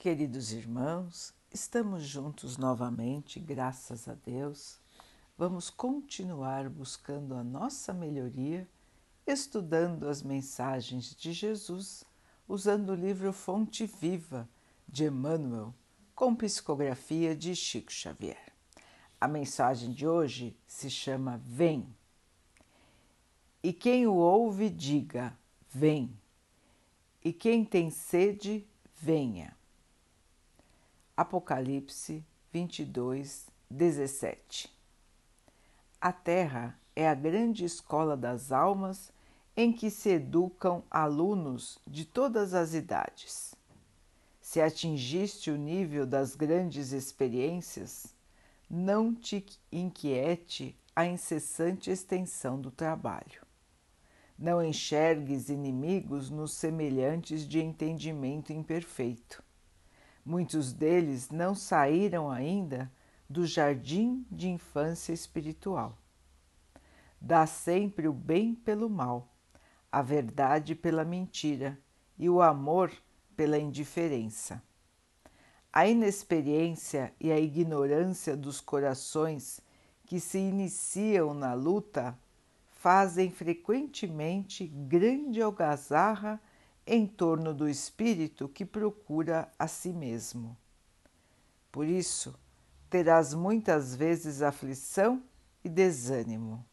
Queridos irmãos, estamos juntos novamente, graças a Deus. Vamos continuar buscando a nossa melhoria, estudando as mensagens de Jesus, usando o livro Fonte Viva de Emmanuel, com psicografia de Chico Xavier. A mensagem de hoje se chama Vem. E quem o ouve, diga: Vem. E quem tem sede, venha. Apocalipse 22, 17 A Terra é a grande escola das almas em que se educam alunos de todas as idades. Se atingiste o nível das grandes experiências, não te inquiete a incessante extensão do trabalho. Não enxergues inimigos nos semelhantes de entendimento imperfeito Muitos deles não saíram ainda do jardim de infância espiritual. Dá sempre o bem pelo mal, a verdade pela mentira e o amor pela indiferença. A inexperiência e a ignorância dos corações que se iniciam na luta fazem frequentemente grande algazarra em torno do espírito que procura a si mesmo. Por isso, terás muitas vezes aflição e desânimo.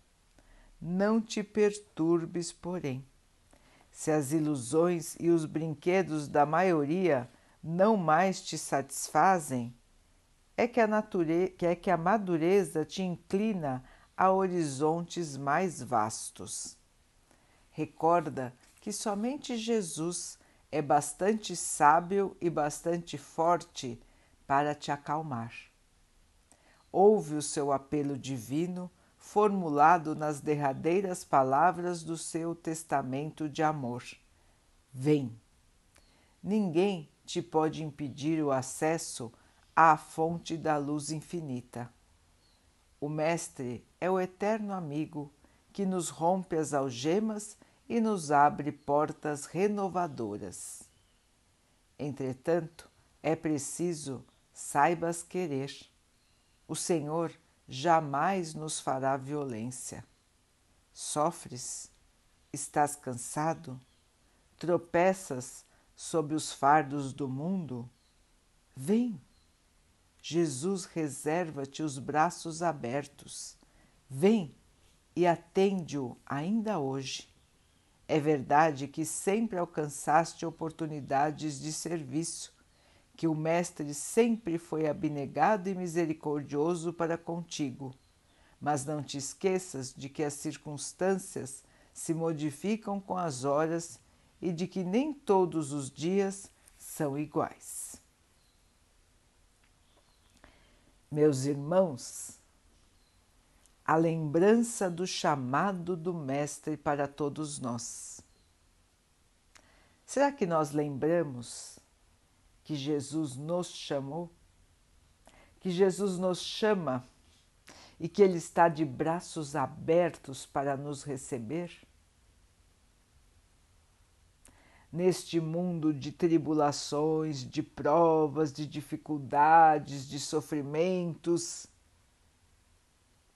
Não te perturbes, porém. Se as ilusões e os brinquedos da maioria não mais te satisfazem, é que a, natureza, é que a madureza te inclina a horizontes mais vastos. Recorda que somente Jesus é bastante sábio e bastante forte para te acalmar. Ouve o seu apelo divino formulado nas derradeiras palavras do seu testamento de amor. Vem! Ninguém te pode impedir o acesso à fonte da luz infinita. O Mestre é o eterno amigo que nos rompe as algemas e nos abre portas renovadoras. Entretanto, é preciso saibas querer. O Senhor jamais nos fará violência. Sofres? Estás cansado? Tropeças sob os fardos do mundo? Vem! Jesus reserva-te os braços abertos. Vem e atende-o ainda hoje. É verdade que sempre alcançaste oportunidades de serviço, que o Mestre sempre foi abnegado e misericordioso para contigo. Mas não te esqueças de que as circunstâncias se modificam com as horas e de que nem todos os dias são iguais. Meus irmãos, a lembrança do chamado do Mestre para todos nós. Será que nós lembramos que Jesus nos chamou? Que Jesus nos chama e que Ele está de braços abertos para nos receber? Neste mundo de tribulações, de provas, de dificuldades, de sofrimentos,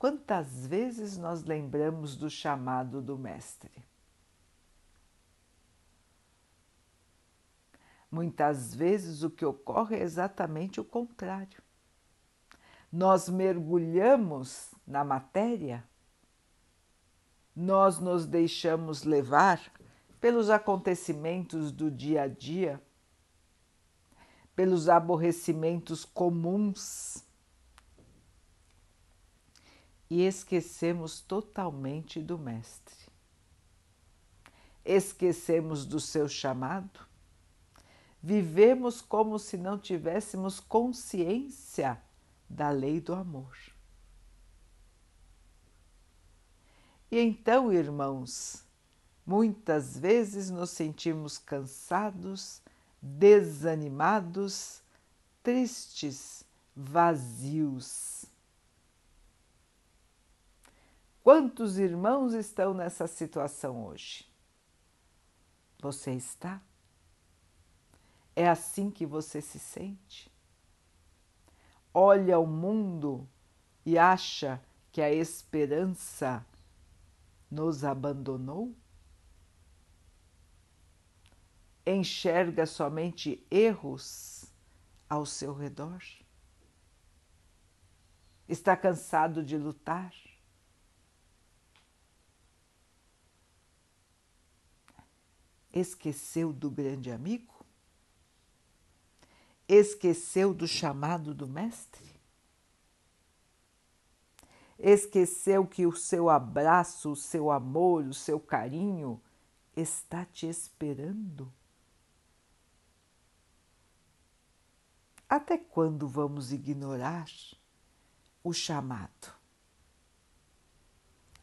Quantas vezes nós lembramos do chamado do Mestre? Muitas vezes o que ocorre é exatamente o contrário. Nós mergulhamos na matéria, nós nos deixamos levar pelos acontecimentos do dia a dia, pelos aborrecimentos comuns e esquecemos totalmente do Mestre. Esquecemos do seu chamado, vivemos como se não tivéssemos consciência da lei do amor. E então, irmãos, muitas vezes nos sentimos cansados, desanimados, tristes, vazios Quantos irmãos estão nessa situação hoje? Você está? É assim que você se sente? Olha o mundo e acha que a esperança nos abandonou? Enxerga somente erros ao seu redor? Está cansado de lutar? Esqueceu do grande amigo? Esqueceu do chamado do Mestre? Esqueceu que o seu abraço, o seu amor, o seu carinho está te esperando? Até quando vamos ignorar o chamado?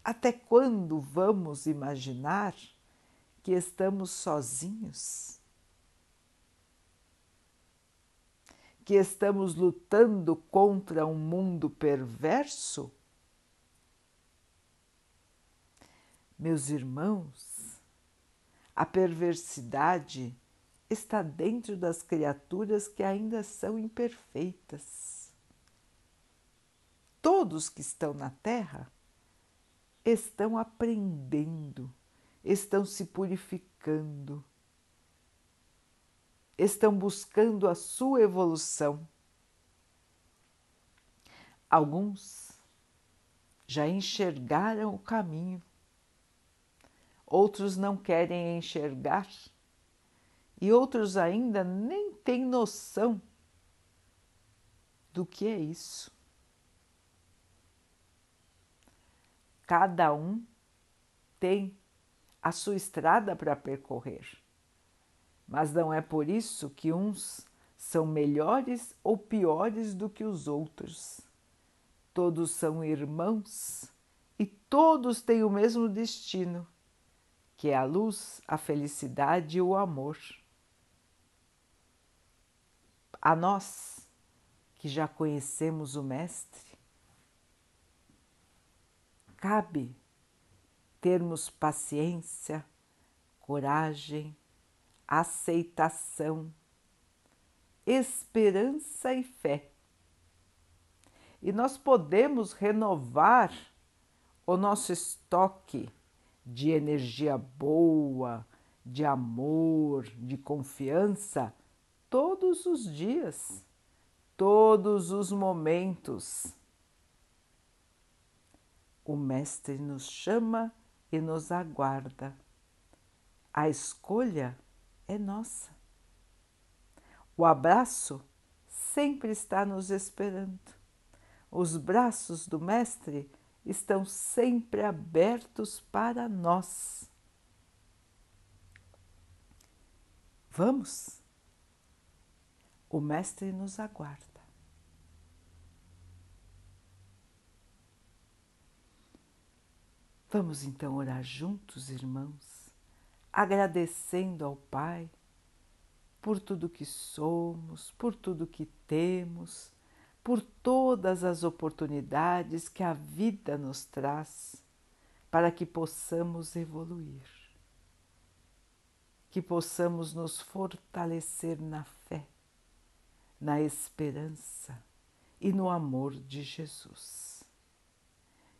Até quando vamos imaginar que estamos sozinhos? Que estamos lutando contra um mundo perverso? Meus irmãos, a perversidade está dentro das criaturas que ainda são imperfeitas. Todos que estão na Terra estão aprendendo, estão se purificando, estão buscando a sua evolução. Alguns já enxergaram o caminho, outros não querem enxergar e outros ainda nem têm noção do que é isso. Cada um tem a sua estrada para percorrer, mas não é por isso que uns são melhores ou piores do que os outros. Todos são irmãos e todos têm o mesmo destino, que é a luz, a felicidade e o amor a nós que já conhecemos o Mestre, cabe termos paciência, coragem, aceitação, esperança e fé. E nós podemos renovar o nosso estoque de energia boa, de amor, de confiança todos os dias, todos os momentos. O Mestre nos chama e nos aguarda. A escolha é nossa. O abraço sempre está nos esperando. Os braços do Mestre estão sempre abertos para nós. Vamos? O Mestre nos aguarda. Vamos então orar juntos, irmãos, agradecendo ao Pai por tudo que somos, por tudo que temos, por todas as oportunidades que a vida nos traz para que possamos evoluir, que possamos nos fortalecer na fé na esperança e no amor de Jesus.